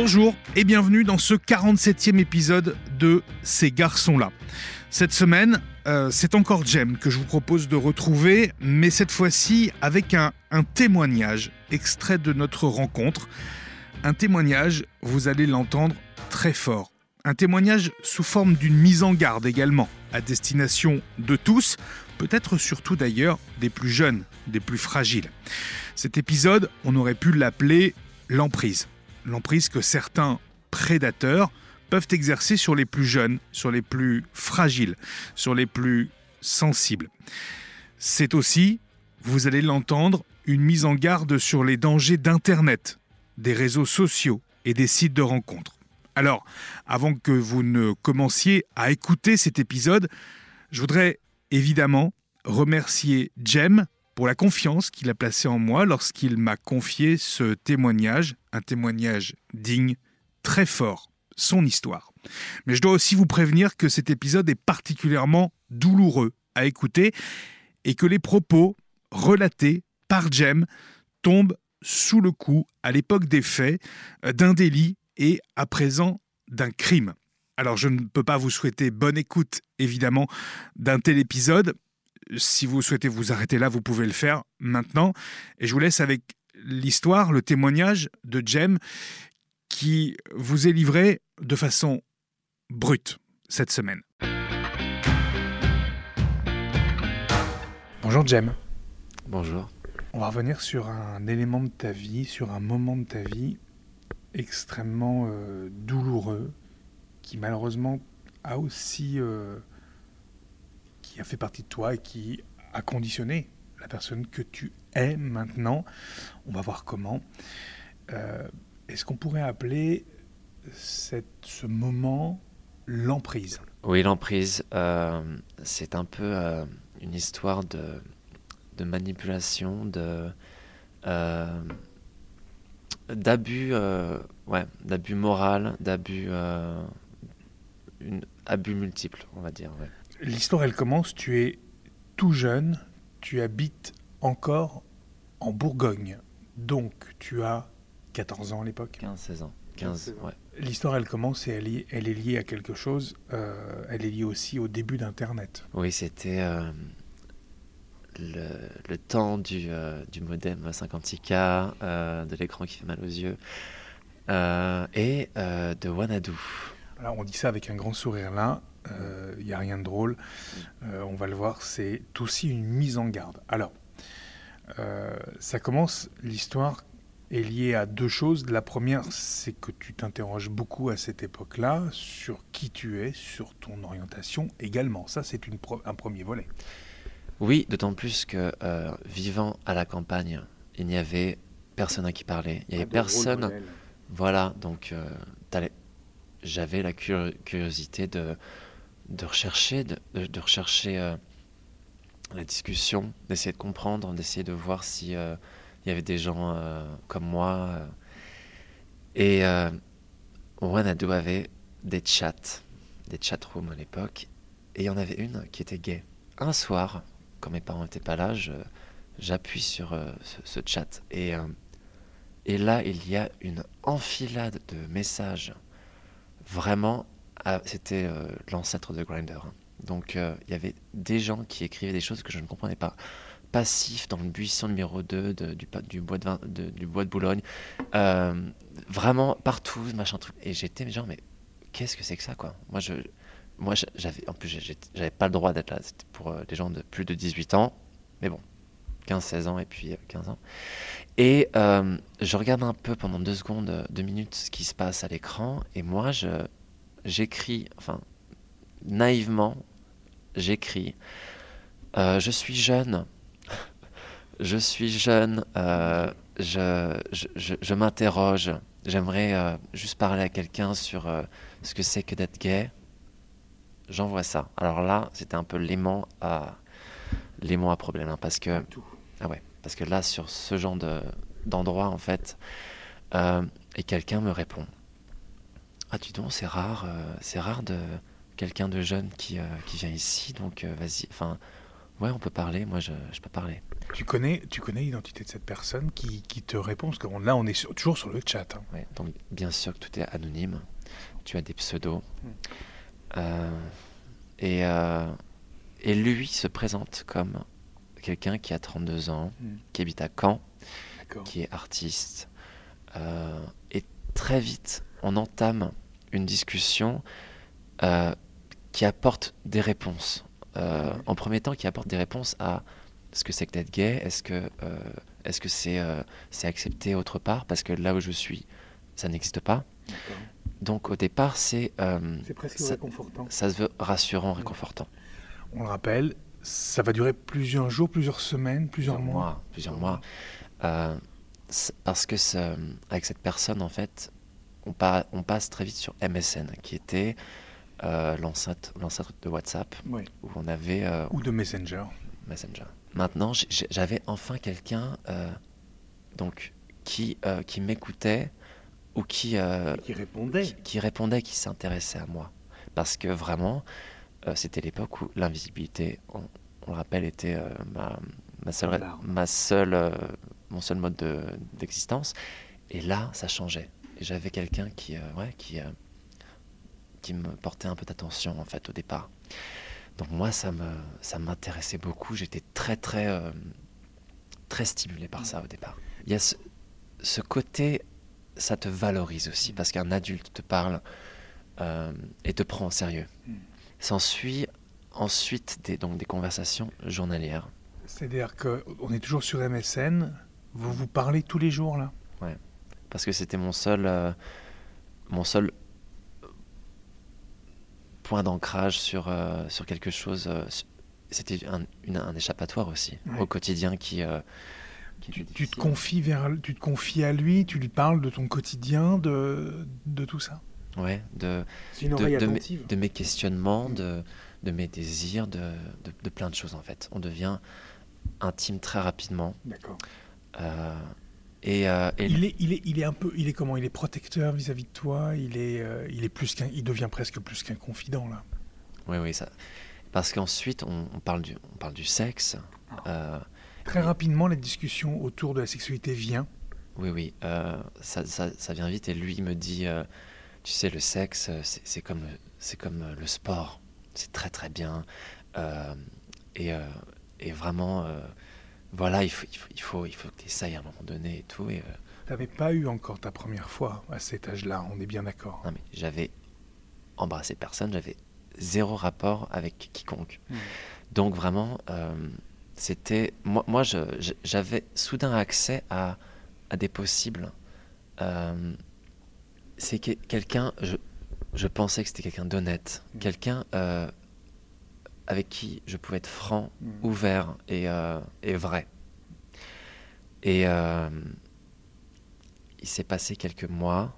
Bonjour et bienvenue dans ce 47e épisode de Ces garçons-là. Cette semaine, euh, c'est encore Jem que je vous propose de retrouver, mais cette fois-ci avec un, un témoignage extrait de notre rencontre. Un témoignage, vous allez l'entendre très fort. Un témoignage sous forme d'une mise en garde également, à destination de tous, peut-être surtout d'ailleurs des plus jeunes, des plus fragiles. Cet épisode, on aurait pu l'appeler l'emprise. L'emprise que certains prédateurs peuvent exercer sur les plus jeunes, sur les plus fragiles, sur les plus sensibles. C'est aussi, vous allez l'entendre, une mise en garde sur les dangers d'Internet, des réseaux sociaux et des sites de rencontres. Alors, avant que vous ne commenciez à écouter cet épisode, je voudrais évidemment remercier Jem pour la confiance qu'il a placée en moi lorsqu'il m'a confié ce témoignage, un témoignage digne, très fort, son histoire. Mais je dois aussi vous prévenir que cet épisode est particulièrement douloureux à écouter et que les propos relatés par Jem tombent sous le coup, à l'époque des faits, d'un délit et à présent d'un crime. Alors je ne peux pas vous souhaiter bonne écoute, évidemment, d'un tel épisode. Si vous souhaitez vous arrêter là, vous pouvez le faire maintenant. Et je vous laisse avec l'histoire, le témoignage de Jem qui vous est livré de façon brute cette semaine. Bonjour Jem. Bonjour. On va revenir sur un élément de ta vie, sur un moment de ta vie extrêmement euh, douloureux, qui malheureusement a aussi, euh, a fait partie de toi et qui a conditionné la personne que tu es maintenant. On va voir comment. Euh, Est-ce qu'on pourrait appeler cette, ce moment l'emprise? Oui, l'emprise, euh, c'est un peu euh, une histoire de, de manipulation, de d'abus, ouais, d'abus moral, d'abus, abus multiples, on va dire. L'histoire, elle commence, tu es tout jeune, tu habites encore en Bourgogne. Donc, tu as 14 ans à l'époque. 15-16 ans. 15, ouais. L'histoire, elle commence et elle est, elle est liée à quelque chose. euh, elle est liée aussi au début d'Internet. Oui, c'était euh, le, le temps du, euh, du modem 56K, euh, de l'écran qui fait mal aux yeux, euh, et euh, de Wanadu. Alors, on dit ça avec un grand sourire là. Il n'y a rien de drôle. Euh, on va le voir. C'est aussi une mise en garde. Alors, euh, ça commence. L'histoire est liée à deux choses. La première, c'est que tu t'interroges beaucoup à cette époque-là sur qui tu es, sur ton orientation également. Ça, c'est un premier volet. Oui, d'autant plus que euh, vivant à la campagne, il n'y avait personne à qui parler. Il n'y avait personne. Voilà, donc euh, j'avais la cur- curiosité de, de rechercher, de, rechercher euh, la discussion, d'essayer de comprendre, d'essayer de voir si euh, y avait des gens euh, comme moi. Et Wanadu avait des chats, des chat rooms à l'époque, et il y en avait une qui était gay. Un soir, quand mes parents n'étaient pas là, j'appuie sur ce, ce chat et et là, il y a une enfilade de messages. Vraiment, ah, c'était euh, l'ancêtre de Grindr. hein. Donc, euh, il y avait des gens qui écrivaient des choses que je ne comprenais pas. Passif dans le buisson numéro 2 de- du, bois de du bois de Boulogne. Euh, vraiment, partout, machin truc. Et j'étais genre, mais qu'est-ce que c'est que ça, quoi? Moi, je, moi j'avais, en plus, j'avais pas le droit d'être là. C'était pour les gens de plus de 18 ans. Mais bon, 15-16 ans et puis euh, 15 ans. Et je regarde un peu pendant deux secondes, deux minutes, ce qui se passe à l'écran. Et moi, je, j'écris, enfin, naïvement, j'écris euh, Je suis jeune. Je suis jeune. euh, je, je, je- je m'interroge. J'aimerais euh, juste parler à quelqu'un sur ce que c'est que d'être gay. J'envoie ça. Alors là, c'était un peu l'aimant à, l'aimant à problème. hein, parce que. Ah ouais, parce que là, sur ce genre de, d'endroit, en fait, et quelqu'un me répond Ah, dis donc, c'est rare, euh, c'est rare de quelqu'un de jeune qui, euh, qui vient ici, donc euh, vas-y, enfin, Ouais, on peut parler. Moi, je, je peux parler. Tu connais, tu connais l'identité de cette personne qui, qui te répond Parce que là, on est sur- toujours sur le chat. hein. Ouais, donc, bien sûr que tout est anonyme. Tu as des pseudos. Euh, et, euh, et lui se présente comme quelqu'un qui a 32 ans, Mm. qui habite à Caen, D'accord. qui est artiste. Euh, et très vite, on entame une discussion euh, qui apporte des réponses. Euh. En premier temps, qui apporte des réponses à ce que c'est que d'être gay, est-ce que euh, est-ce que c'est c'est accepté autre part Parce que là où je suis, ça n'existe pas. Donc au départ, c'est C'est presque Ça- réconfortant. ça se veut rassurant, réconfortant. On le rappelle, ça va durer plusieurs jours, plusieurs semaines, plusieurs, mois. plusieurs mois. Parce que ce- avec cette personne, en fait, on, pa- on passe très vite sur MSN, qui était euh, l'ancêtre de WhatsApp, où on avait euh, Ou de Messenger. Messenger. Maintenant, j'avais enfin quelqu'un euh, donc qui, euh, qui m'écoutait ou qui, Qui répondait. qui, qui répondait, qui s'intéressait à moi. Parce que vraiment, c'était l'époque où l'invisibilité, on, on le rappelle, était ma, ma seule, ma mon seul mode de- d'existence. Et là, ça changeait. J'avais quelqu'un qui, euh, ouais, qui, euh, qui me portait un peu d'attention, en fait, au départ. Donc moi, ça me, ça m'intéressait beaucoup. J'étais très, très, euh, très stimulé par ça au départ. Il y a ce, ce côté, ça te valorise aussi, parce qu'un adulte te parle et te prend au sérieux. S'ensuit ensuite des, donc des conversations journalières. C'est-à-dire qu'on est toujours sur MSN. Vous vous parlez tous les jours, là? Parce que c'était mon seul, euh, mon seul point d'ancrage sur, euh, sur quelque chose. euh, c'était un, une- un échappatoire aussi Ouais. au quotidien qui. euh, qui tu, te confies vers, tu te confies à lui, tu lui parles de ton quotidien, de, de tout ça? Ouais, de, de, mes, attentive. de mes questionnements, de, de mes désirs, de, de, de plein de choses en fait. On devient intime très rapidement. D'accord. euh, et, euh, et Il est, il est, il est un peu, il est comment Il est protecteur vis-à-vis de toi. Il est, euh, il est plus qu'un, il devient presque plus qu'un confident là. oui, oui, ça. Parce qu'ensuite, on, on parle du, on parle du sexe. euh, Très rapidement, la discussion autour de la sexualité vient. Oui, oui, ça, ça, ça vient vite et lui il me dit, tu sais, le sexe, c'est comme, c'est comme le sport, c'est très très bien. et, et vraiment, voilà, il faut, il faut, il faut, il faut que tu essayes à un moment donné et tout. Et, euh, T'avais pas eu encore ta première fois à cet âge-là. On est bien d'accord. non, mais j'avais embrassé personne, j'avais zéro rapport avec quiconque. Donc vraiment, euh, c'était moi, moi j'avais soudain accès à, à des possibles. Euh, c'est que- quelqu'un, je, je pensais que c'était quelqu'un d'honnête, Mm. quelqu'un euh, avec qui je pouvais être franc, Mm. ouvert et, euh, et vrai. Et euh, il s'est passé quelques mois,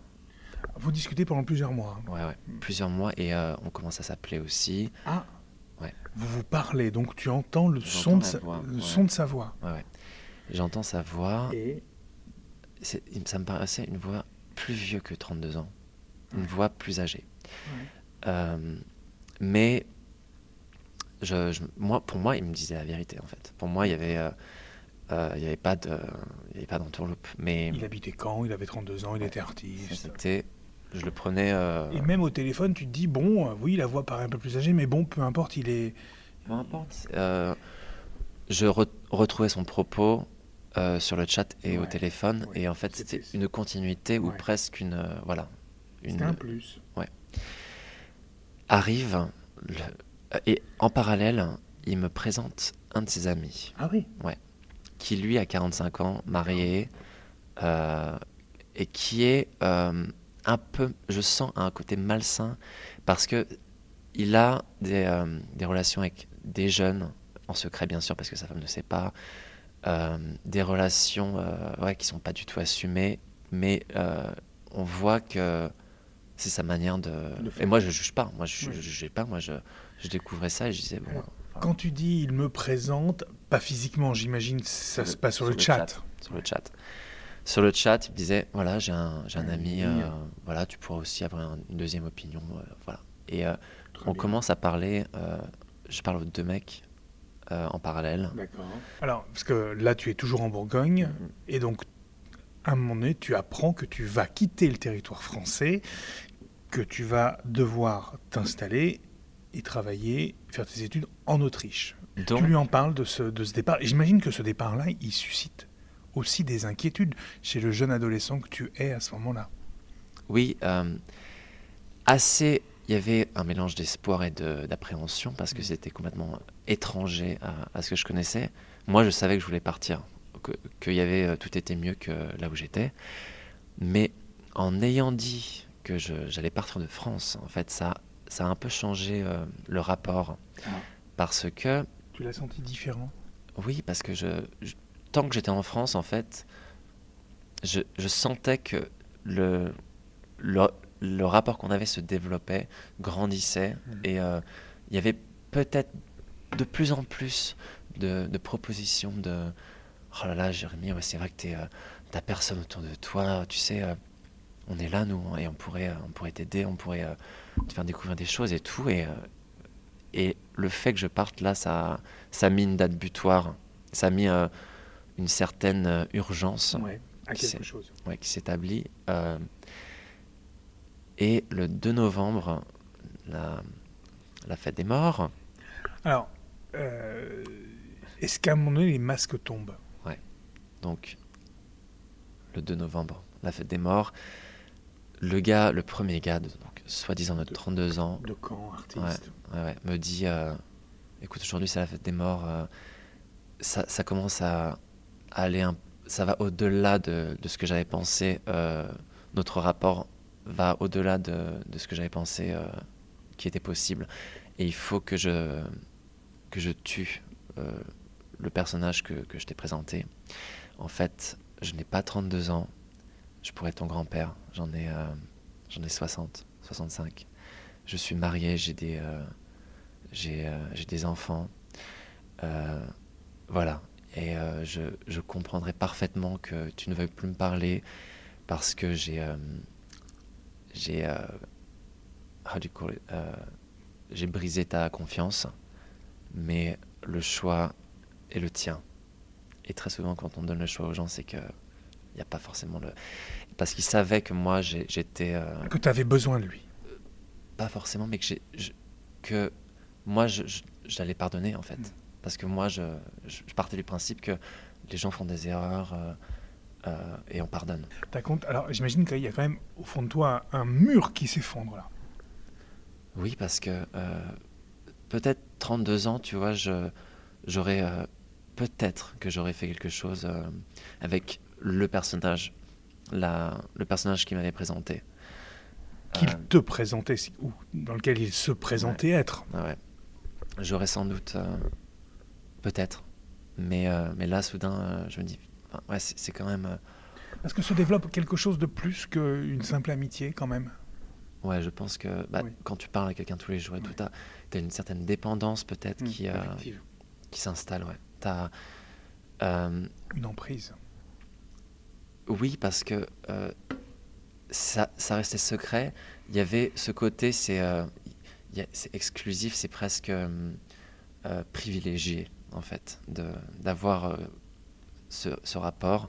Vous discutez pendant plusieurs mois. ouais, ouais, Mm. plusieurs mois, et euh, on commence à s'appeler aussi. Ah. Ouais. Vous vous parlez, donc tu entends le son de sa, voix, le ouais. son de sa voix. Ouais, ouais. J'entends sa voix. Et ça me paraissait une voix plus vieux que 32 ans, une voix plus âgée. Mais je, je- moi, pour moi, il me disait la vérité en fait. Pour moi, il y avait, euh, euh, il y avait pas de, il y avait pas d'entourloupe. Mais il habitait quand? Il avait 32 ans, il était artiste. je le prenais. euh, Et même au téléphone, tu te dis bon, euh, oui, la voix paraît un peu plus âgée, mais bon, peu importe, il est. peu importe. Euh, je re- retrouvais son propos euh, sur le chat et au Ouais, téléphone, ouais. et en fait, C'était- une continuité ou Ouais. presque une, euh, voilà, une, un plus. arrive le- et en parallèle, il me présente un de ses amis. Ah oui. qui lui a 45 ans, marié euh, et qui est euh, un peu, je sens un côté malsain parce que il a des, euh, des relations avec des jeunes en secret bien sûr parce que sa femme ne sait pas, euh, des relations euh, ouais, qui sont pas du tout assumées, mais euh, on voit que c'est sa manière de. Et moi je juge pas, moi je je jugeais pas, moi je, je découvrais ça et je disais bon. Alors, enfin, Quand tu dis il me présente, pas physiquement, j'imagine, ça se passe sur, le, chat. sur le chat. Sur le chat, il me disait voilà, j'ai un, un Un ami, euh, voilà, tu pourras aussi avoir un- une deuxième opinion, euh, voilà. Et euh, on bien. commence à parler, je parle aux deux mecs, en parallèle. D'accord. Alors, parce que là, tu es toujours en Bourgogne, mm-hmm. et donc, à un moment donné, tu apprends que tu vas quitter le territoire français, que tu vas devoir t'installer et travailler, faire tes études en Autriche. Tu lui en parles de ce, de ce départ. J'imagine que ce départ-là, il suscite aussi des inquiétudes chez le jeune adolescent que tu es à ce moment-là. Oui, euh, assez. Il y avait un mélange d'espoir et d'appréhension parce que mm. c'était complètement étranger à, ce que je connaissais. Moi, je savais que je voulais partir, que, y avait euh, tout était mieux que là où j'étais. Mais en ayant dit que j'allais partir de France, en fait, ça, ça a un peu changé euh, le rapport. Ah. Parce que. Tu l'as senti différent? Oui, parce que je, tant que j'étais en France, en fait, je, je sentais que le, le, le rapport qu'on avait se développait, grandissait, mmh. et euh, il y avait peut-être de plus en plus de, de, propositions de Oh là là, Jérémy, ouais, c'est vrai que tu euh, t'as personne autour de toi, tu sais, on est là, nous, et on pourrait on pourrait t'aider, on pourrait te faire découvrir des choses et tout. Et, et le fait que je parte là, ça, ça a mis une date butoir. Ça a mis euh, une certaine euh, urgence qui s'établit. Euh, et le 2 novembre, la, la fête des morts. Alors, est-ce qu'à un moment donné, les masques tombent? Ouais. Donc, le 2 novembre, la fête des morts. Le gars, le premier gars, donc, soi-disant de 32 ans. De camp, artiste. me dit écoute, aujourd'hui c'est la fête des morts. ça, ça, commence à, aller un, ça va au-delà de, de, ce que j'avais pensé. Euh, notre rapport va au-delà de, de, ce que j'avais pensé euh, qui était possible. Et il faut que je, que je tue euh, le personnage que, que je t'ai présenté. En fait, je n'ai pas 32 ans. Je pourrais être ton grand-père. J'en ai, j'en ai 60, 65. Je suis marié, j'ai des, j'ai, j'ai des enfants. voilà, et euh, je, je, comprendrais parfaitement que tu ne veuilles plus me parler parce que j'ai. Euh, j'ai. Euh, j'ai brisé ta confiance, mais le choix est le tien. Et très souvent, quand on donne le choix aux gens, c'est que il n'y a pas forcément le. Parce qu'il savait que moi, j'étais. que tu avais besoin de lui. Pas forcément, mais que, que moi, j'allais pardonner, en fait. Mm. Parce que moi, je, je, partais du principe que les gens font des erreurs euh, euh, et on pardonne. compte Alors, j'imagine qu'il y a quand même au fond de toi un, mur qui s'effondre là. Oui, parce que euh, peut-être 32 ans, tu vois, j'aurais peut-être que j'aurais fait quelque chose avec le personnage, la, le personnage qui m'avait présenté. Qu'il te présentait, ou dans lequel il se présentait être. Ouais. J'aurais sans doute Peut-être. Mais, euh, mais là, soudain, euh, je me dis, ouais, c'est quand même. Est-ce euh, que se développe quelque chose de plus qu'une simple amitié, quand même? Ouais, je pense que bah, quand tu parles à quelqu'un tous les jours et tout, tu as, une certaine dépendance peut-être mmh, qui, qui s'installe. Ouais. As, une emprise. Oui, parce que ça, ça, restait secret. Il y avait ce côté, c'est exclusif, c'est presque privilégié en fait, d'avoir euh, ce, rapport.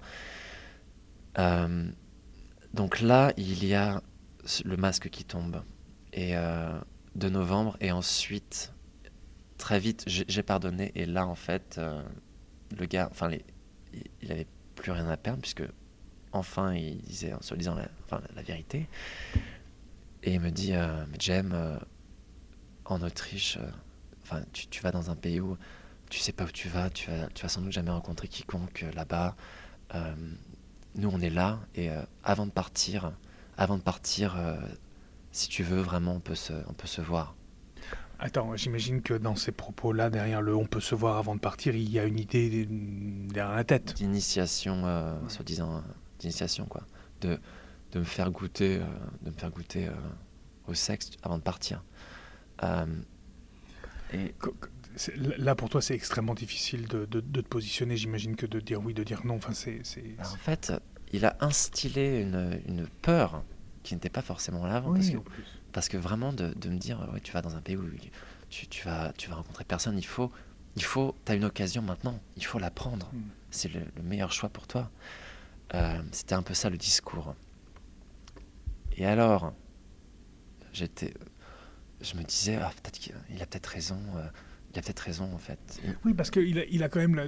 Euh, donc là, il y a le masque qui tombe et euh, de novembre et ensuite très vite j'ai pardonné et là en fait le gars, enfin il avait plus rien à perdre puisque enfin il disait en se disant la, enfin, la, vérité et il me dit j'aime en Autriche, enfin tu, tu, vas dans un pays où tu sais pas où tu vas, tu vas, tu vas sans doute jamais rencontrer quiconque euh, là-bas. Euh, nous, on est là et euh, avant de partir, avant de partir, si tu veux vraiment, on peut se, on peut se voir. Attends, j'imagine que dans ces propos-là, derrière le on peut se voir avant de partir, il y a une idée derrière la tête. D'initiation, soi-disant, d'initiation, quoi. De, de me faire goûter, de me faire goûter au sexe avant de partir. et là pour toi c'est extrêmement difficile de, te positionner, j'imagine que de dire oui, de dire non. Enfin, c'est, bah, En fait, il a instillé une, peur qui n'était pas forcément là avant. parce, que, vraiment de, me dire, ouais, tu vas dans un pays où tu, tu, vas, tu vas rencontrer personne, il faut, Il faut, tu as une occasion maintenant, il faut la prendre. Mm. C'est le, le meilleur choix pour toi. Euh, C'était un peu ça le discours. Et alors, j'étais, je me disais, ah, peut-être qu'il il a peut-être raison. euh, il a peut-être raison en fait. Oui, parce qu'il a, il a quand même,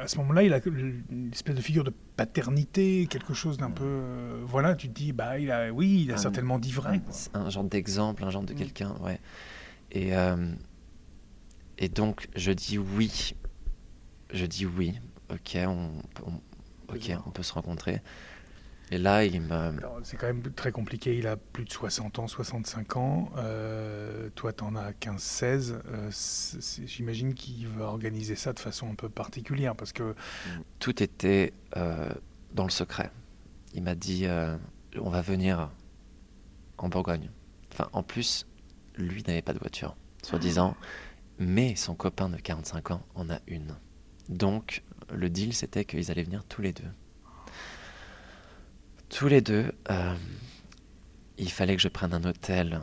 à ce moment-là, il a une espèce de figure de paternité, quelque chose d'un peu. euh, voilà, tu te dis, bah, il a, oui, il a Un- certainement dit vrai. C'est un genre d'exemple, un genre de Mm. quelqu'un, ouais. Et, euh, et donc, je dis oui. Je dis oui. Ok, on, on- ok, on peut se rencontrer. Et là, il me. C'est quand même très compliqué. Il a plus de 60 ans, 65 ans. Euh, toi, t'en as 15, 16. Euh, J'imagine qu'il va organiser ça de façon un peu particulière parce que Tout était euh, dans le secret. Il m'a dit on va venir en Bourgogne. Enfin, en plus, lui n'avait pas de voiture, soi-disant, mais son copain de 45 ans en a une. Donc, le deal, c'était qu'ils allaient venir tous les deux. Tous les deux, euh, il fallait que je prenne un hôtel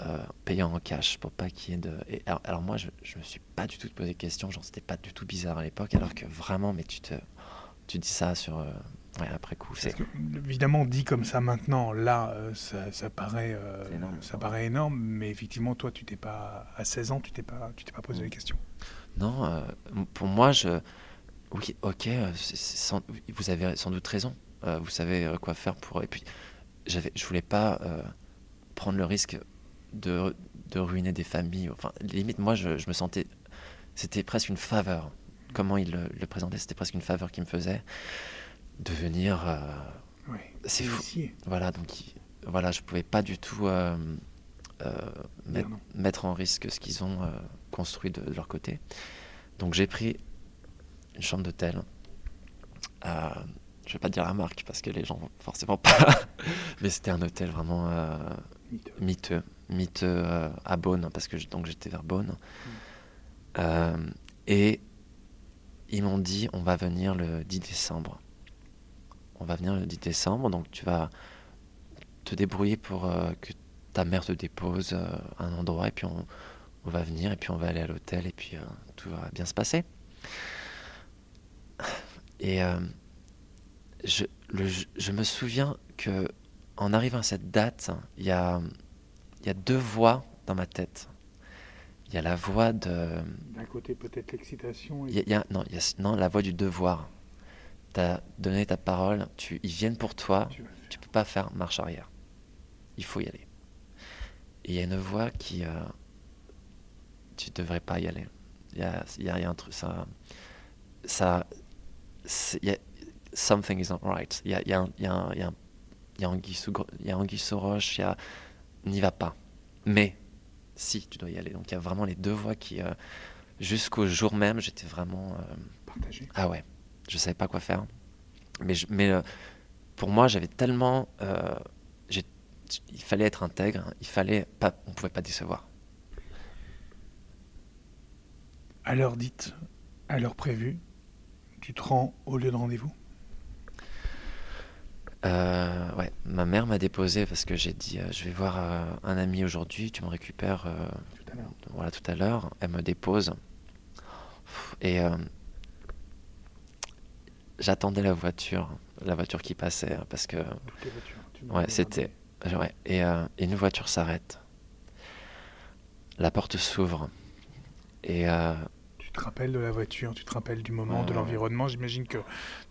euh, payant en cash pour pas qu'il y ait de. et alors, alors moi, je, je me suis pas du tout posé de questions, genre c'était pas du tout bizarre à l'époque, alors que vraiment, mais tu te, tu dis ça sur euh, ouais, après coup, c'est évidemment, dit comme ça maintenant, là, euh, ça, ça paraît, énorme. ça paraît énorme, mais effectivement, toi, tu t'es pas, à 16 ans, tu t'es pas, tu t'es pas posé Mm. les questions. Non, euh, pour moi, je. Oui, ok, euh, c'est- c'est sans- vous avez sans doute raison. Euh, vous savez euh, quoi faire pour. Et puis, j'avais, je voulais pas euh, prendre le risque de, de ruiner des familles. Enfin, limite, moi, je, je me sentais. C'était presque une faveur. Comment il le, le présentait, c'était presque une faveur qu'il me faisait de venir. euh, Oui. C'est fou. Initié. voilà, donc il- voilà, je pouvais pas du tout euh, euh, Dire mettre, non. mettre en risque ce qu'ils ont euh, construit de, de leur côté. Donc j'ai pris une chambre d'hôtel. Euh, je vais pas dire la marque parce que les gens vont forcément pas. Mais c'était un hôtel vraiment euh, Miteux. euh, à Beaune parce que donc j'étais vers Beaune. Euh, et ils m'ont dit on va venir le 10 décembre. On va venir le 10 décembre, donc tu vas te débrouiller pour euh, que ta mère te dépose à un endroit et puis on, on va venir et puis on va aller à l'hôtel et puis euh, tout va bien se passer. Et euh, je, le- je me souviens que en arrivant à cette date, il y a, y a deux voix dans ma tête. Il y a la voix de, D'un côté, peut-être l'excitation. il y a- il y a- non, il y a- non, la voix du devoir. Tu as donné ta parole, tu, ils viennent pour toi, Tu tu peux pas faire marche arrière. Il faut y aller. Et il y a une voix qui. euh, tu devrais pas y aller. Il y a, y a- un truc. Ça. ça y a- something is not right. Il y a, y a y a y a y a anguille sous y a anguille sous roche, il y a. N'y va pas. Mais, si, tu dois y aller. Donc il y a vraiment les deux voix qui. euh, Jusqu'au jour même, j'étais vraiment. euh, Partager. ah ouais, je savais pas quoi faire. Mais, je- mais euh, pour moi, j'avais tellement. il fallait être intègre, il fallait pas, on pouvait pas décevoir. À l'heure dite, à l'heure prévue, tu te rends au lieu de rendez-vous? Euh, ouais, ma mère m'a déposé parce que j'ai dit, euh, je vais voir euh, un ami aujourd'hui, tu me récupères Tout à l'heure. voilà, tout à l'heure. Elle me dépose. Et j'attendais la voiture, la voiture qui passait, hein, parce que Toutes les voitures. Tu m'as Ouais, c'était. Ouais, et, une voiture s'arrête. La porte s'ouvre. Et euh, te rappelles de la voiture, tu te rappelles du moment, Ouais, de l'environnement. J'imagine que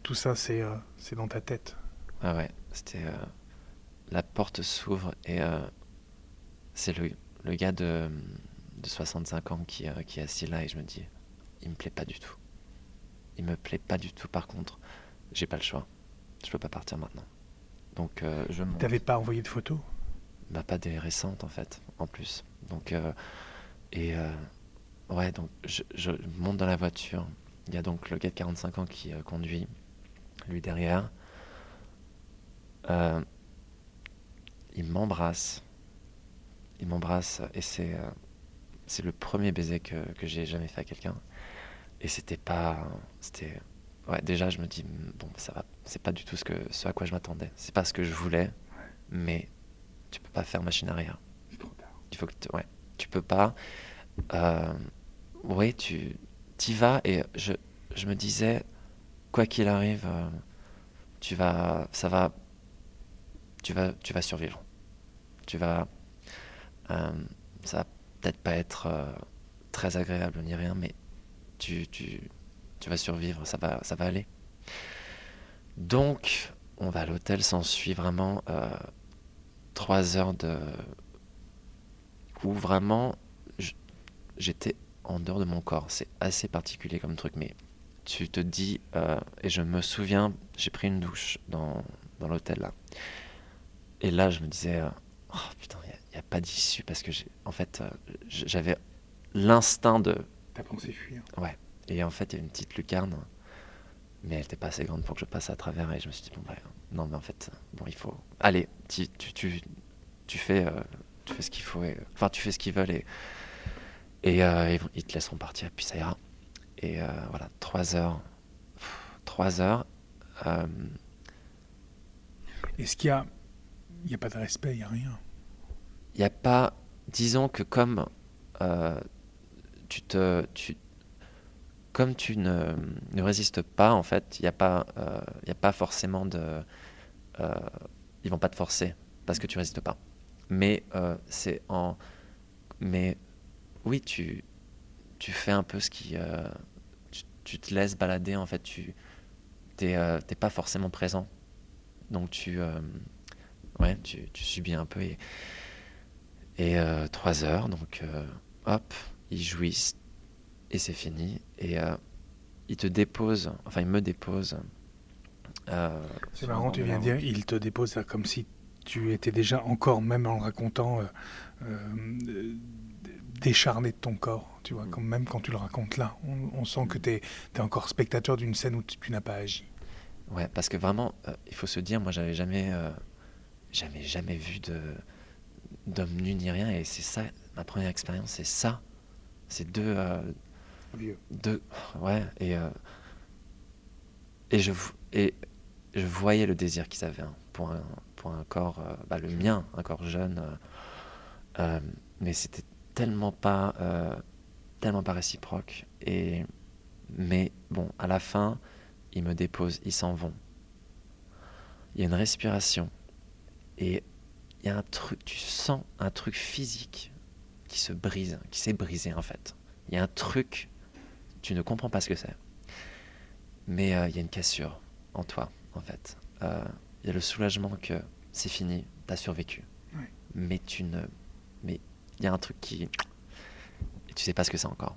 tout ça, c'est euh, c'est dans ta tête. ouais, ouais, c'était. euh, la porte s'ouvre et euh, c'est le, le gars de, de 65 ans qui, qui est assis là et je me dis, il me plaît pas du tout. Il me plaît pas du tout. Par contre, j'ai pas le choix. Je peux pas partir maintenant. Donc je monte. T'avais pas envoyé de photos? Bah, pas des récentes en fait, en plus. Donc, et ouais, donc je, je monte dans la voiture. Il y a donc le gars de 45 ans qui euh, conduit, lui derrière. Euh, il m'embrasse. Il m'embrasse et c'est euh, c'est le premier baiser que, que j'ai jamais fait à quelqu'un. Et c'était pas. C'était. Ouais, déjà, je me dis, bon, ça va. C'est pas du tout ce, que, ce à quoi je m'attendais. C'est pas ce que je voulais, mais tu peux pas faire machine arrière. C'est trop tard. Il faut que tu, ouais, tu peux pas. euh, oui, tu y vas et je, je me disais, quoi qu'il arrive, euh, tu vas, ça va, tu vas, tu vas survivre. Tu vas, euh, ça va peut-être pas être euh, très agréable ni rien, mais tu, tu, tu vas survivre, ça va, ça va aller. Donc, on va à l'hôtel, s'ensuit vraiment trois heures de où vraiment j'étais en dehors de mon corps. C'est assez particulier comme truc, mais tu te dis, euh, et je me souviens, j'ai pris une douche dans, dans l'hôtel là. Et là, je me disais, euh, oh putain, il n'y a, pas d'issue parce que, en fait, euh, j'avais l'instinct de. T'as pensé fuir Ouais. Et en fait, il y a une petite lucarne, mais elle n'était pas assez grande pour que je passe à travers. Et je me suis dit, bon, bah, non, mais en fait, bon, il faut. Allez, tu, tu, tu, tu fais, tu fais ce qu'il faut. Et... Enfin, tu fais ce qu'ils veulent et et euh, ils, te laisseront partir, puis ça ira. Et euh, voilà, trois heures. trois heures. Euh, Est-ce qu'il y a. Il n'y a pas de respect, il n'y a rien? Il n'y a pas. Disons que comme tu te. Tu, comme tu ne, ne, résistes pas, en fait, il n'y a, pas, a pas forcément de. ils vont pas te forcer parce que tu résistes pas. Mais c'est en. Mais oui, tu, tu fais un peu ce qui. Euh, tu, te laisses balader, en fait, tu n'es euh, pas forcément présent. Donc tu. Euh, ouais, tu, tu, subis un peu. Et, et trois heures, donc hop, ils jouissent et c'est fini. Et ils te déposent, enfin, ils me déposent. c'est marrant, tu viens de dire, ils te déposent comme si tu étais déjà encore, même en le racontant, décharné de ton corps, tu vois, comme même quand tu le racontes là. On, sent que tu es, encore spectateur d'une scène où tu, n'as pas agi. Ouais, parce que vraiment, euh, il faut se dire, moi j'avais jamais, euh, jamais, jamais vu de d'homme nu ni rien, et c'est ça, ma première expérience, c'est ça. C'est deux, euh, Vieux. deux, ouais, et et je et je voyais le désir qu'ils avaient hein, pour un pour un corps, bah, le mien, un corps jeune, mais c'était tellement pas, euh, tellement pas réciproque. Et, mais bon, à la fin, ils me déposent, ils s'en vont. Il y a une respiration. Et il y a un truc, tu sens un truc physique qui se brise, qui s'est brisé en fait. Il y a un truc, tu ne comprends pas ce que c'est. Mais euh, il y a une cassure en toi, en fait. Euh, il y a le soulagement que c'est fini, tu as survécu. Mais tu ne. Mais il y a un truc qui. Et tu sais pas ce que c'est encore.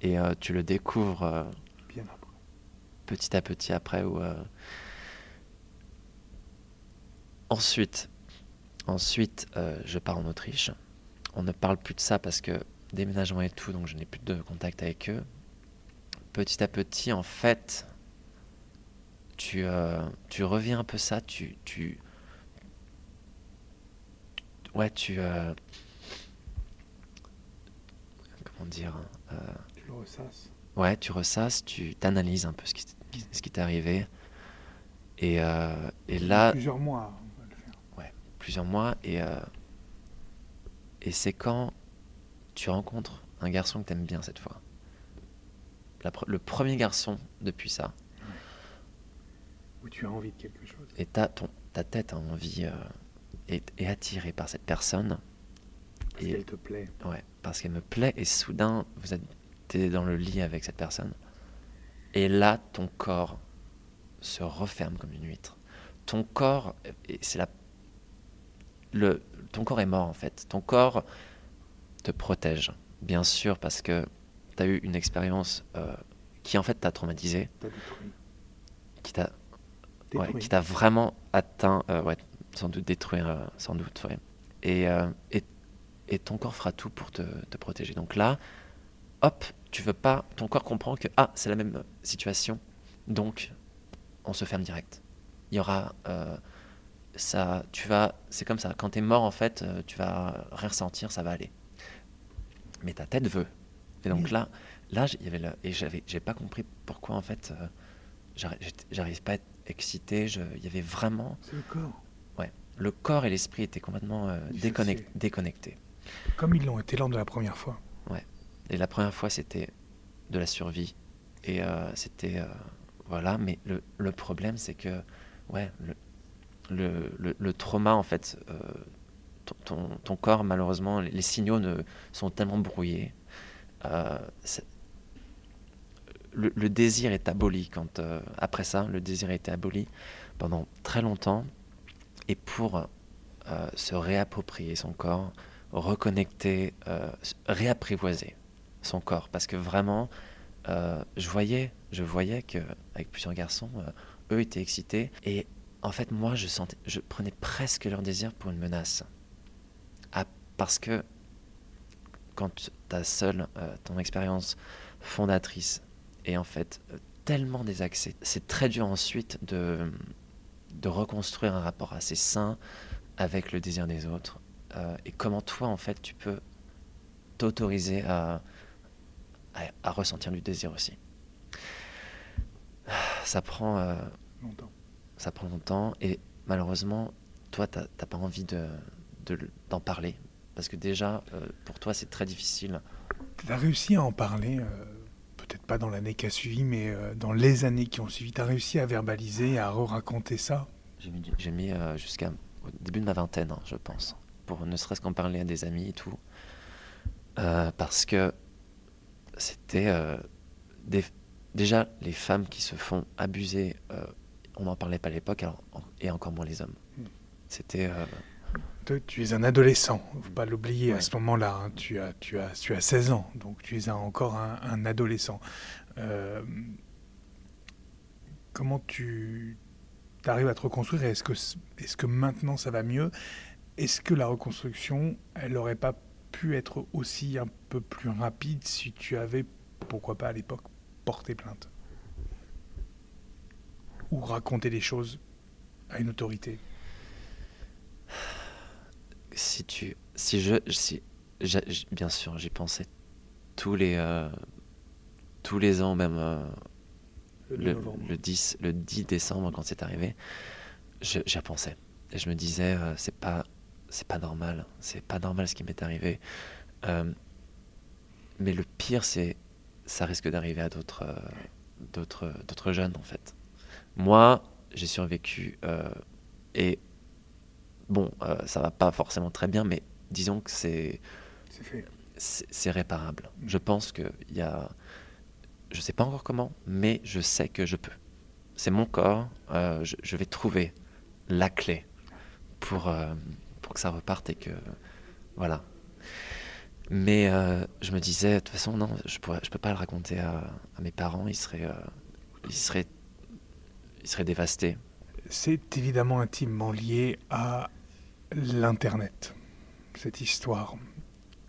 Et euh, tu le découvres euh, Bien après. petit à petit après. Ou, euh, Ensuite, ensuite je pars en Autriche. On ne parle plus de ça parce que déménagement et tout, donc je n'ai plus de contact avec eux. Petit à petit, en fait, tu, tu reviens un peu ça, tu, tu, ouais, tu. Euh, comment dire euh, Tu le ressasses. Ouais, tu ressasses, tu t'analyses un peu ce qui, ce qui t'est arrivé. Et, euh, et là. Plusieurs mois, on va le faire. Ouais, plusieurs mois. Et, et c'est quand tu rencontres un garçon que t'aimes bien cette fois. le premier garçon depuis ça. Où tu as envie de quelque chose. Et ta, ton, ta tête a envie est, attiré par cette personne. Parce qu'elle te plaît. Ouais, parce qu'elle me plaît et soudain, vous êtes dans le lit avec cette personne. Et là, ton corps se referme comme une huître. Ton corps, c'est la, le, ton corps est mort en fait. Ton corps te protège, bien sûr, parce que tu as eu une expérience euh, qui en fait t'a traumatisé, qui t'a, qui t'a vraiment atteint, euh, ouais, sans doute détruire, euh, sans doute, Et, euh, et, et, ton corps fera tout pour te, te, protéger. Donc là, hop, tu veux pas, ton corps comprend que, ah, c'est la même situation, donc on se ferme direct. Il y aura, euh, ça, tu vas, c'est comme ça, quand tu es mort, en fait, tu vas rien ressentir, ça va aller. Mais ta tête veut. Et donc là, là, il y avait et j'avais, j'ai pas compris pourquoi, en fait, j'arrive pas à être excité, il y avait vraiment... C'est le corps le corps et l'esprit étaient complètement euh, déconnectés. Comme ils l'ont été lors de la première fois. Ouais. Et la première fois, c'était de la survie. Et euh, c'était. Euh, voilà, mais le, le problème, c'est que. Ouais, le, le, le, trauma, en fait. Ton, ton, corps, malheureusement, les, signaux ne, sont tellement brouillés. Le, désir est aboli quand. après ça, le désir a été aboli pendant très longtemps. Et pour se réapproprier son corps, reconnecter, réapprivoiser son corps. Parce que vraiment, euh, je voyais, je voyais que avec plusieurs garçons, euh, eux étaient excités et en fait moi je sentais, je prenais presque leur désir pour une menace. Ah, parce que quand tu as seul euh, ton expérience fondatrice et en fait tellement désaxé, c'est très dur ensuite de, de reconstruire un rapport assez sain avec le désir des autres et comment toi en fait tu peux t'autoriser à à, ressentir du désir aussi. Ça prend euh, longtemps. Ça prend longtemps et malheureusement, toi, tu n'as pas envie d'en de, d'en parler parce que déjà, euh, pour toi, c'est très difficile. Tu as réussi à en parler, euh, peut-être pas dans l'année qui a suivi, mais dans les années qui ont suivi. Tu as réussi à verbaliser, à re-raconter ça? J'ai mis, jusqu'à début de ma vingtaine, hein, je pense, pour ne serait-ce qu'en parler à des amis et tout. parce que c'était euh, déjà les femmes qui se font abuser. Euh, on n'en parlait pas à l'époque, et encore moins les hommes. Hmm. C'était. Euh, tu es un adolescent, il ne faut pas l'oublier à ce moment-là. Hein. tu, as, tu, as, tu as 16 ans, donc tu es encore un, adolescent. comment tu arrives à te reconstruire Est-ce que, est que maintenant ça va mieux? Est-ce que la reconstruction, elle n'aurait pas pu être aussi un peu plus rapide si tu avais, pourquoi pas à l'époque, porté plainte? Ou raconté des choses à une autorité? Si tu. Si je. Si, bien sûr, j'y pensais tous les. Euh, tous les ans, même. Euh, le, le, 10, le 10 décembre, quand c'est arrivé, j'y pensais. Et je me disais, euh, c'est pas c'est pas normal, c'est pas normal ce qui m'est arrivé. Euh, mais le pire, c'est ça risque d'arriver à d'autres, d'autres, d'autres jeunes en fait. Moi, j'ai survécu et bon, ça va pas forcément très bien, mais disons que c'est c'est, réparable. Je pense qu'il y a, je sais pas encore comment, mais je sais que je peux. C'est mon corps. Je, je, vais trouver la clé pour que ça reparte et que. Voilà. Mais euh, je me disais, de toute façon, non, je ne je peux pas le raconter à, mes parents, ils seraient, euh, ils seraient, ils seraient dévastés. C'est évidemment intimement lié à l'Internet, cette histoire.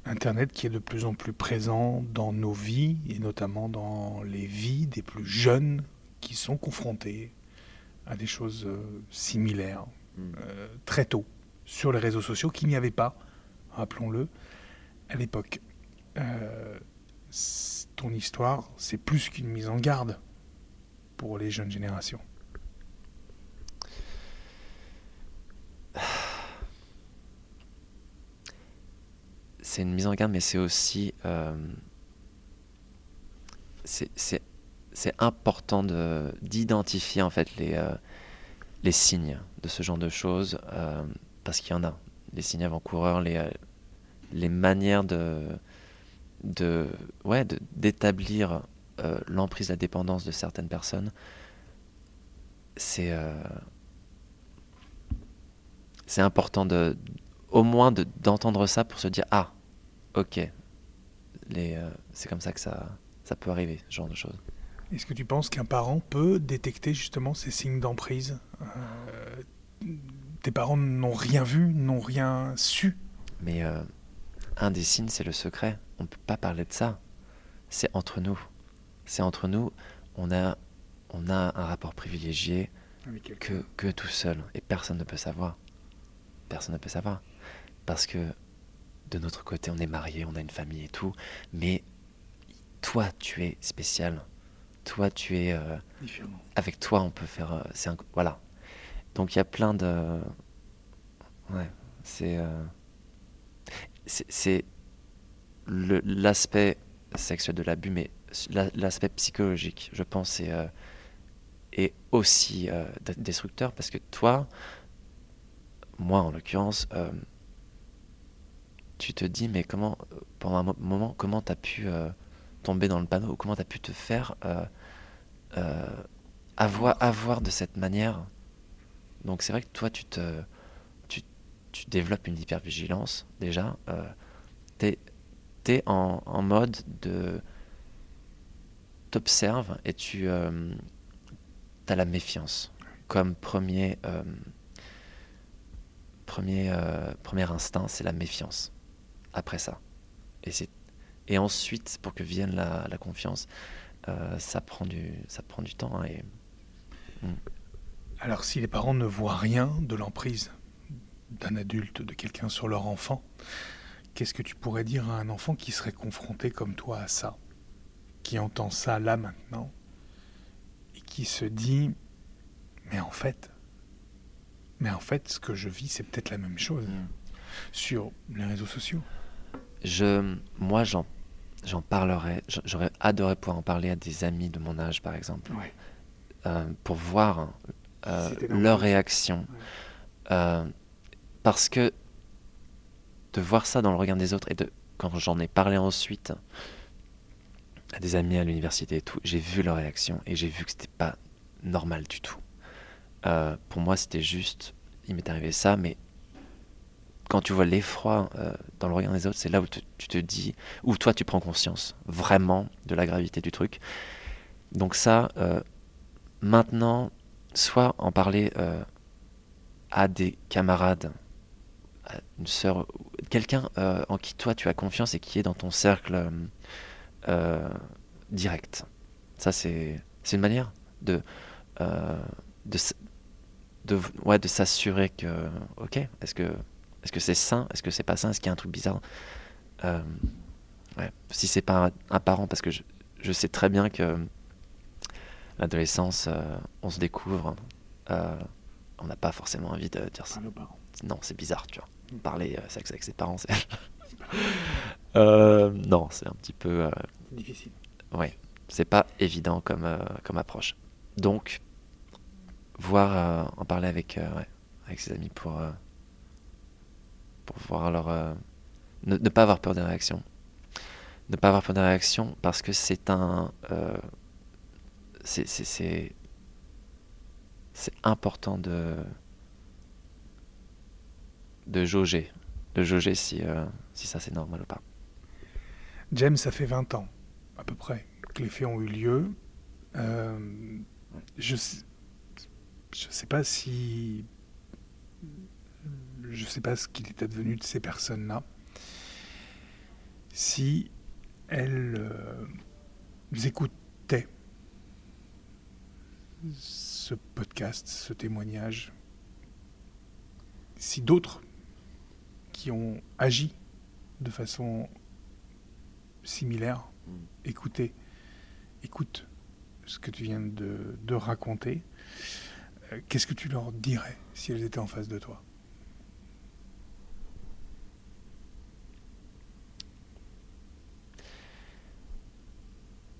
Internet qui est de plus en plus présent dans nos vies et notamment dans les vies des plus jeunes qui sont confrontés à des choses euh, similaires hmm. très tôt sur les réseaux sociaux qu'il n'y avait pas, rappelons-le, à l'époque. Euh, ton histoire, c'est plus qu'une mise en garde pour les jeunes générations. C'est une mise en garde, mais c'est aussi... Euh, c'est important d'identifier en fait les, euh, les signes de ce genre de choses. Euh, parce qu'il y en a, les signes avant-coureurs, les, les manières de, de, ouais, d'établir l'emprise, la dépendance de certaines personnes, c'est c'est important de, au moins d'entendre ça pour se dire ah, ok, les, c'est comme ça que ça, ça peut arriver, ce genre de choses. Est-ce que tu penses qu'un parent peut détecter justement ces signes d'emprise tes parents n'ont rien vu, n'ont rien su? Mais euh, un des signes, c'est le secret. On ne peut pas parler de ça. C'est entre nous. C'est entre nous. On a, on a un rapport privilégié que, que tout seul. Et personne ne peut savoir. Personne ne peut savoir. Parce que de notre côté, on est marié, on a une famille et tout. Mais toi, tu es spécial. Toi, tu es. Euh, avec toi, on peut faire. Euh, c'est voilà, donc il y a plein de. Ouais, c'est. Euh, c'est l'aspect sexuel de l'abus, mais l'aspect psychologique, je pense, est, est aussi destructeur parce que toi, moi en l'occurrence, tu te dis, mais comment, pendant un moment, comment tu as pu tomber dans le panneau, comment tu as pu te faire avoir, avoir de cette manière? Donc c'est vrai que toi, tu te tu, développes une hypervigilance déjà. Euh, tu es, en, mode de t'observes et tu euh, as la méfiance comme premier euh, premier euh, premier instinct c'est la méfiance après ça et et ensuite pour que vienne la, la confiance ça prend du ça prend du temps hein, et alors si les parents ne voient rien de l'emprise d'un adulte, de quelqu'un sur leur enfant, qu'est-ce que tu pourrais dire à un enfant qui serait confronté comme toi à ça, qui entend ça là maintenant, et qui se dit, mais en fait, mais en fait, ce que je vis, c'est peut-être la même chose mm. sur les réseaux sociaux? Je, moi, j'en, j'en parlerais. J'aurais adoré pouvoir en parler à des amis de mon âge, par exemple, euh, pour voir euh, leur réaction. Euh, parce que de voir ça dans le regard des autres et de quand j'en ai parlé ensuite à des amis à l'université et tout, j'ai vu leur réaction et j'ai vu que c'était pas normal du tout. Pour moi, c'était juste, il m'est arrivé ça, mais quand tu vois l'effroi euh, dans le regard des autres, c'est là où tu te dis, où toi tu prends conscience vraiment de la gravité du truc. Donc ça, euh, maintenant, soit en parler à des camarades une sœur, quelqu'un euh, en qui toi tu as confiance et qui est dans ton cercle euh, euh, direct. Ça, c'est une manière de, de, ouais, de s'assurer que, ok, est-ce que est-ce que c'est sain, est-ce que c'est pas sain, est-ce qu'il y a un truc bizarre? Ouais. Si c'est pas un, parent, parce que je, je, sais très bien que l'adolescence, on se découvre, on n'a pas forcément envie de dire ça. Non, c'est bizarre, tu vois parler euh, sexe avec ses parents, c'est. Euh, non, c'est un petit peu. Euh, difficile. Ouais, c'est pas évident comme, comme approche. Donc, voir, en parler avec, avec ses amis pour, pour leur. Ne, ne, pas avoir peur des réactions. Ne pas avoir peur des réactions parce que c'est un. c'est important de de jauger, de jauger si, euh, si ça c'est normal ou pas. James, ça fait 20 ans, à peu près, que les faits ont eu lieu. Euh, je je sais pas si. Je sais pas ce qu'il est advenu de ces personnes-là. Si elles euh, écoutaient ce podcast, ce témoignage, si d'autres qui ont agi de façon similaire. Mm. Écoutez, écoute ce que tu viens de, de raconter. Euh, qu'est-ce que tu leur dirais si elles étaient en face de toi?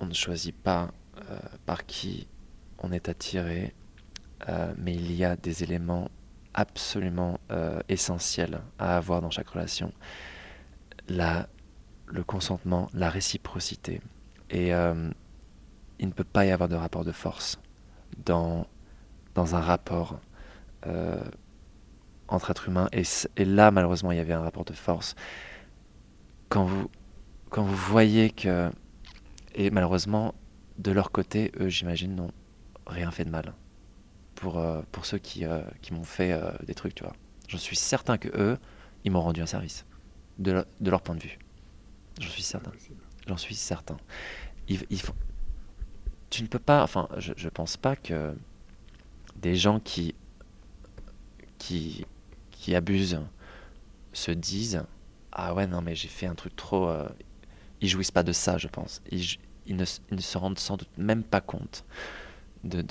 On ne choisit pas euh, par qui on est attiré, euh, mais il y a des éléments absolument euh, essentiel à avoir dans chaque relation. La, le consentement, la réciprocité. Et il ne peut pas y avoir de rapport de force dans, dans un rapport entre êtres humains. Et, et, là, malheureusement, il y avait un rapport de force. Quand vous, quand vous voyez que... Et malheureusement, de leur côté, eux, j'imagine, n'ont rien fait de mal pour, euh, pour ceux qui, euh, qui m'ont fait euh, des trucs, tu vois. Je suis certain que eux, ils m'ont rendu un service, de, de leur point de vue. J'en suis certain. J'en suis certain. Tu ne peux pas, enfin, je, je pense pas que des gens qui, qui, qui abusent se disent Ah ouais, non, mais j'ai fait un truc trop. Ils jouissent pas de ça, je pense. Ils, ne, se rendent sans doute même pas compte de,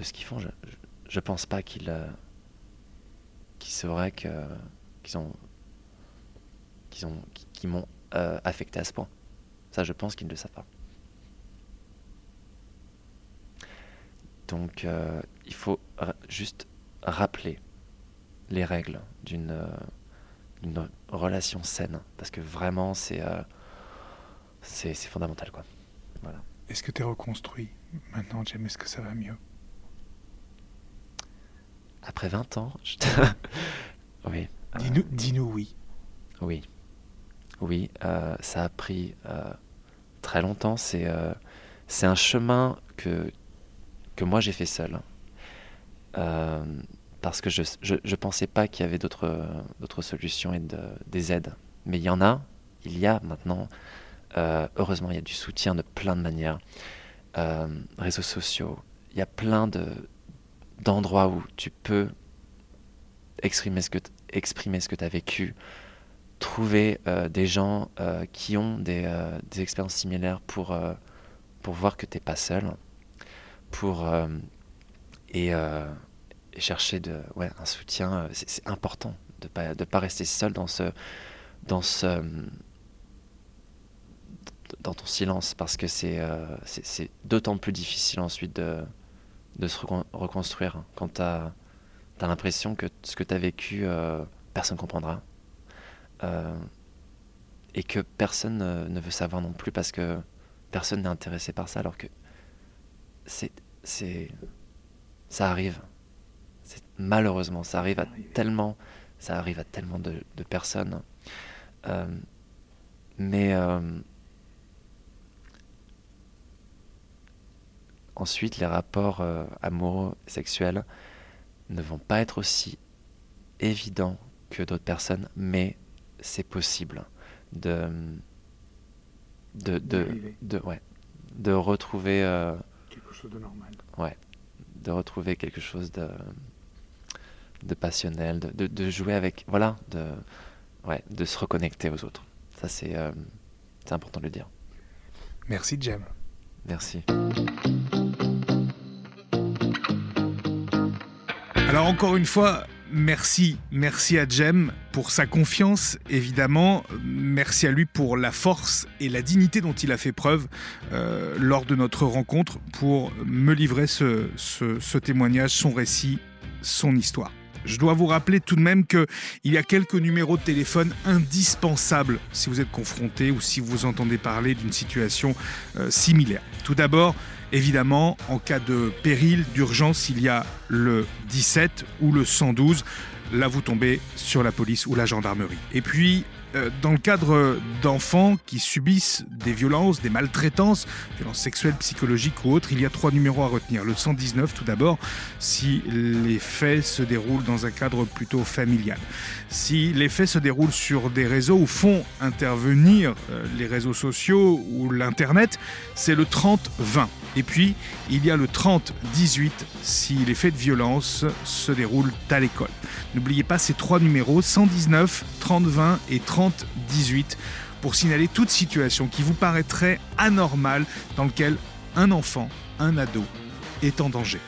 ce qu'ils font. Je, je pense pas qu'il euh, sauraient qu'ils ont qu'ils ont m'ont euh, affecté à ce point. Ça, je pense qu'ils ne le savent pas. Donc, euh, il faut juste rappeler les règles d'une relation saine, parce que vraiment, c'est c'est fondamental, quoi. Voilà. Est-ce que tu es reconstruit maintenant, James Est-ce que ça va mieux? Après 20 ans, je oui. Dis-nous dis oui. Oui. Oui, euh, ça a pris euh, très longtemps. C'est euh, un chemin que, que moi j'ai fait seul. parce que je ne pensais pas qu'il y avait d'autres solutions et de, des aides. Mais il y en a, il y a maintenant. Heureusement, il y a du soutien de plein de manières. réseaux sociaux, il y a plein d'endroits où tu peux exprimer ce que, exprimer ce que tu as vécu, trouver euh, des gens euh, qui ont des, euh, des, expériences similaires pour, pour voir que tu n'es pas seul, pour et, et, chercher de, ouais, un soutien. C'est important de ne pas, de pas rester seul dans ce, dans ce dans ton silence parce que c'est c'est d'autant plus difficile ensuite de, de se reconstruire quand tu as, as l'impression que ce que tu as vécu, personne ne comprendra. Euh, et que personne ne veut savoir non plus parce que personne n'est intéressé par ça alors que c'est c'est ça arrive. Malheureusement ça arrive à tellement ça arrive à tellement de, personnes. Euh, mais euh, ensuite les rapports amoureux sexuels ne vont pas être aussi évidents que d'autres personnes mais c'est possible de de de, de, ouais, de retrouver euh, quelque chose de normal. Ouais, de retrouver quelque chose de de passionnel, de, de, jouer avec, voilà, de ouais, de se reconnecter aux autres. Ça c'est euh, c'est important de le dire. Merci Jem. Merci. Alors encore une fois, Merci, merci à Jem pour sa confiance, évidemment. Merci à lui pour la force et la dignité dont il a fait preuve euh, lors de notre rencontre pour me livrer ce, témoignage, son récit, son histoire. Je dois vous rappeler tout de même qu'il y a quelques numéros de téléphone indispensables si vous êtes confronté ou si vous entendez parler d'une situation euh, similaire. Tout d'abord, Évidemment, en cas de péril, d'urgence, il y a le 17 ou le 112. Là, vous tombez sur la police ou la gendarmerie. Et puis, dans le cadre d'enfants qui subissent des violences, des maltraitances, violences sexuelles, psychologiques ou autres, il y a trois numéros à retenir. Le 119 tout d'abord, si les faits se déroulent dans un cadre plutôt familial. Si les faits se déroulent sur des réseaux ou font intervenir euh, les réseaux sociaux ou l'Internet, c'est le 30-20. Et puis, il y a le 30-18 si les faits de violence se déroulent à l'école. N'oubliez pas ces trois numéros, 119, 30-20 et 30-18, pour signaler toute situation qui vous paraîtrait anormale dans laquelle un enfant, un ado, est en danger.